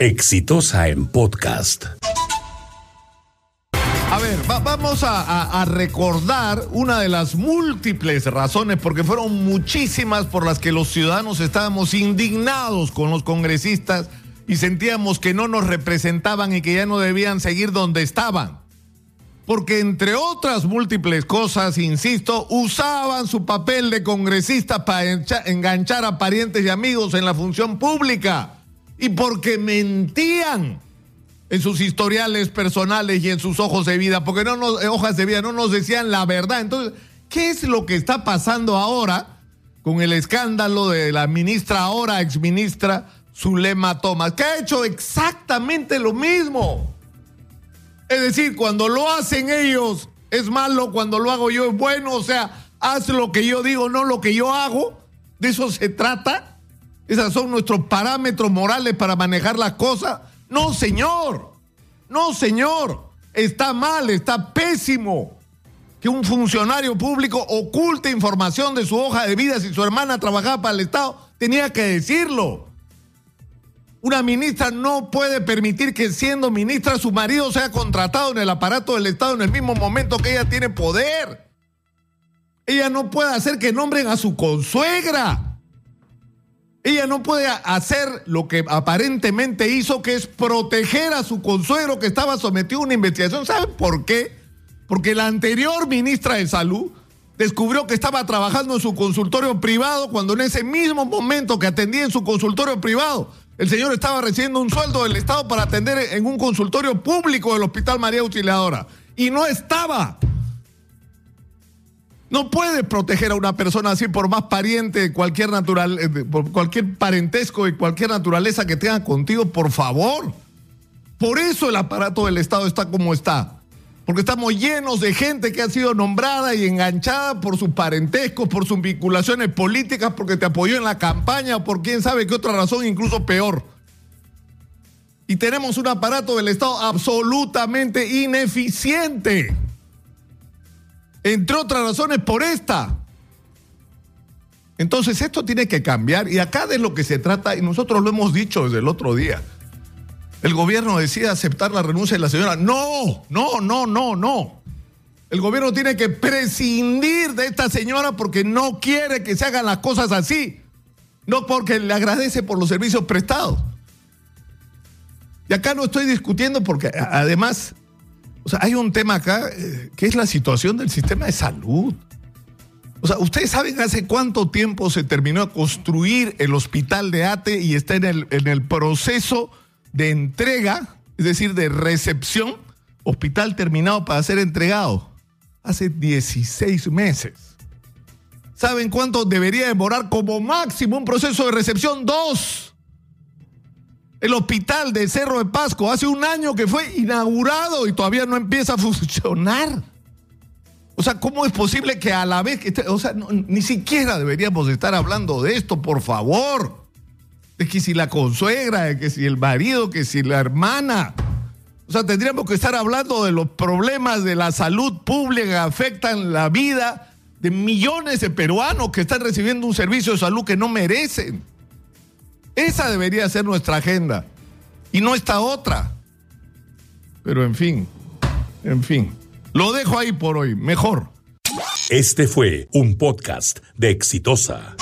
Exitosa en podcast. A ver, vamos a, recordar una de las múltiples razones, porque fueron muchísimas por las que los ciudadanos estábamos indignados con los congresistas y sentíamos que no nos representaban y que ya no debían seguir donde estaban. Porque entre otras múltiples cosas, insisto, usaban su papel de congresista para enganchar a parientes y amigos en la función pública. Y porque mentían en sus historiales personales y en sus ojos de vida, porque no nos, hojas de vida no nos decían la verdad. Entonces, ¿qué es lo que está pasando ahora con el escándalo de la ministra, ahora exministra Zulema Thomas, que ha hecho exactamente lo mismo? Es decir, cuando lo hacen ellos es malo, cuando lo hago yo es bueno, o sea, haz lo que yo digo, no lo que yo hago. De eso se trata. Esos son nuestros parámetros morales para manejar las cosas. No, señor. No, señor. Está mal, está pésimo que un funcionario público oculte información de su hoja de vida si su hermana trabajaba para el Estado. Tenía que decirlo. Una ministra no puede permitir que siendo ministra su marido sea contratado en el aparato del Estado en el mismo momento que ella tiene poder. Ella no puede hacer que nombren a su consuegra. Ella no puede hacer lo que aparentemente hizo, que es proteger a su consuegro que estaba sometido a una investigación. ¿Saben por qué? Porque la anterior ministra de Salud descubrió que estaba trabajando en su consultorio privado cuando en ese mismo momento que atendía en su consultorio privado, el señor estaba recibiendo un sueldo del Estado para atender en un consultorio público del Hospital María Auxiliadora. Y no estaba. No puedes proteger a una persona así por más pariente de cualquier natural, eh, por cualquier parentesco y cualquier naturaleza que tenga contigo, por favor. Por eso el aparato del Estado está como está. Porque estamos llenos de gente que ha sido nombrada y enganchada por sus parentescos, por sus vinculaciones políticas, porque te apoyó en la campaña o por quién sabe qué otra razón, incluso peor. Y tenemos un aparato del Estado absolutamente ineficiente. Entre otras razones por esta. Entonces esto tiene que cambiar y acá de lo que se trata, y nosotros lo hemos dicho desde el otro día, el gobierno decide aceptar la renuncia de la señora. No, no, no, no, no. El gobierno tiene que prescindir de esta señora porque no quiere que se hagan las cosas así. No porque le agradece por los servicios prestados. Y acá no estoy discutiendo porque además o sea, hay un tema acá eh, que es la situación del sistema de salud. O sea, ustedes saben hace cuánto tiempo se terminó de construir el hospital de ATE y está en el, en el proceso de entrega, es decir, de recepción, hospital terminado para ser entregado. Hace 16 meses. ¿Saben cuánto debería demorar como máximo un proceso de recepción? Dos. El hospital de Cerro de Pasco hace un año que fue inaugurado y todavía no empieza a funcionar. O sea, ¿cómo es posible que a la vez que... O sea, ni siquiera deberíamos estar hablando de esto, por favor. De que si la consuegra, de que si el marido, que si la hermana. O sea, tendríamos que estar hablando de los problemas de la salud pública que afectan la vida de millones de peruanos que están recibiendo un servicio de salud que no merecen. Esa debería ser nuestra agenda. Y no esta otra. Pero en fin, en fin. Lo dejo ahí por hoy. Mejor. Este fue un podcast de Exitosa.